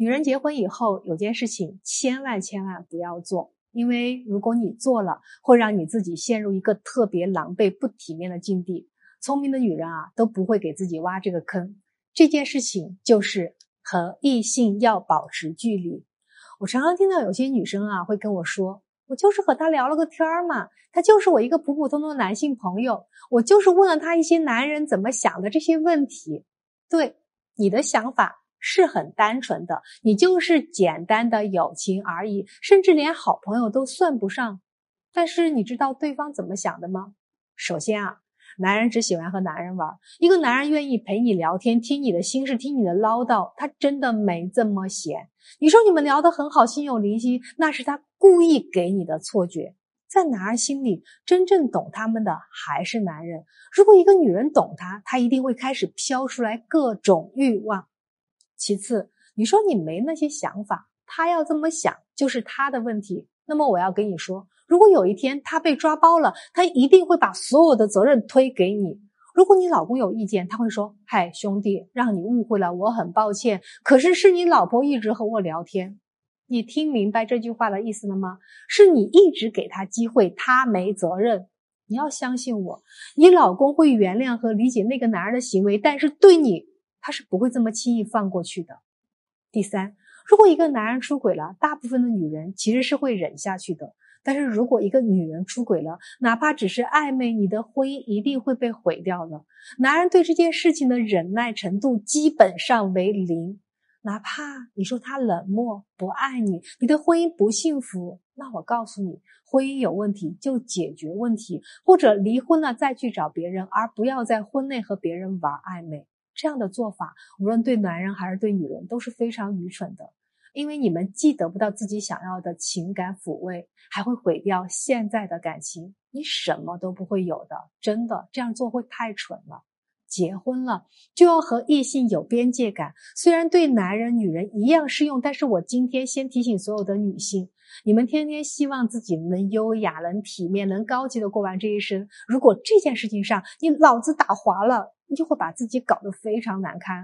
女人结婚以后有件事情千万千万不要做，因为如果你做了，会让你自己陷入一个特别狼狈不体面的境地。聪明的女人啊都不会给自己挖这个坑。这件事情就是和异性要保持距离。我常常听到有些女生啊会跟我说：“我就是和他聊了个天儿嘛，他就是我一个普普通通的男性朋友，我就是问了他一些男人怎么想的这些问题。”对，你的想法是很单纯的，你就是简单的友情而已，甚至连好朋友都算不上。但是你知道对方怎么想的吗？首先啊。男人只喜欢和男人玩。一个男人愿意陪你聊天，听你的心事，听你的唠叨，他真的没这么闲。你说你们聊得很好，心有灵犀，那是他故意给你的错觉。在男人心里，真正懂他们的还是男人。如果一个女人懂他，他一定会开始飘出来各种欲望。其次，你说你没那些想法，他要这么想就是他的问题。那么我要跟你说。如果有一天他被抓包了，他一定会把所有的责任推给你。如果你老公有意见，他会说：“嗨，兄弟，让你误会了，我很抱歉。可是是你老婆一直和我聊天，你听明白这句话的意思了吗？是你一直给他机会，他没责任。你要相信我，你老公会原谅和理解那个男人的行为，但是对你，他是不会这么轻易放过去的。第三，如果一个男人出轨了，大部分的女人其实是会忍下去的。”但是如果一个女人出轨了，哪怕只是暧昧，你的婚姻一定会被毁掉的。男人对这件事情的忍耐程度基本上为零，哪怕你说他冷漠不爱你，你的婚姻不幸福，那我告诉你，婚姻有问题就解决问题，或者离婚了再去找别人，而不要在婚内和别人玩暧昧。这样的做法，无论对男人还是对女人都是非常愚蠢的。因为你们既得不到自己想要的情感抚慰，还会毁掉现在的感情，你什么都不会有的。真的这样做会太蠢了。结婚了就要和异性有边界感，虽然对男人、女人一样适用，但是我今天先提醒所有的女性：你们天天希望自己能优雅、能体面、能高级的过完这一生，如果这件事情上你脑子打滑了，你就会把自己搞得非常难堪。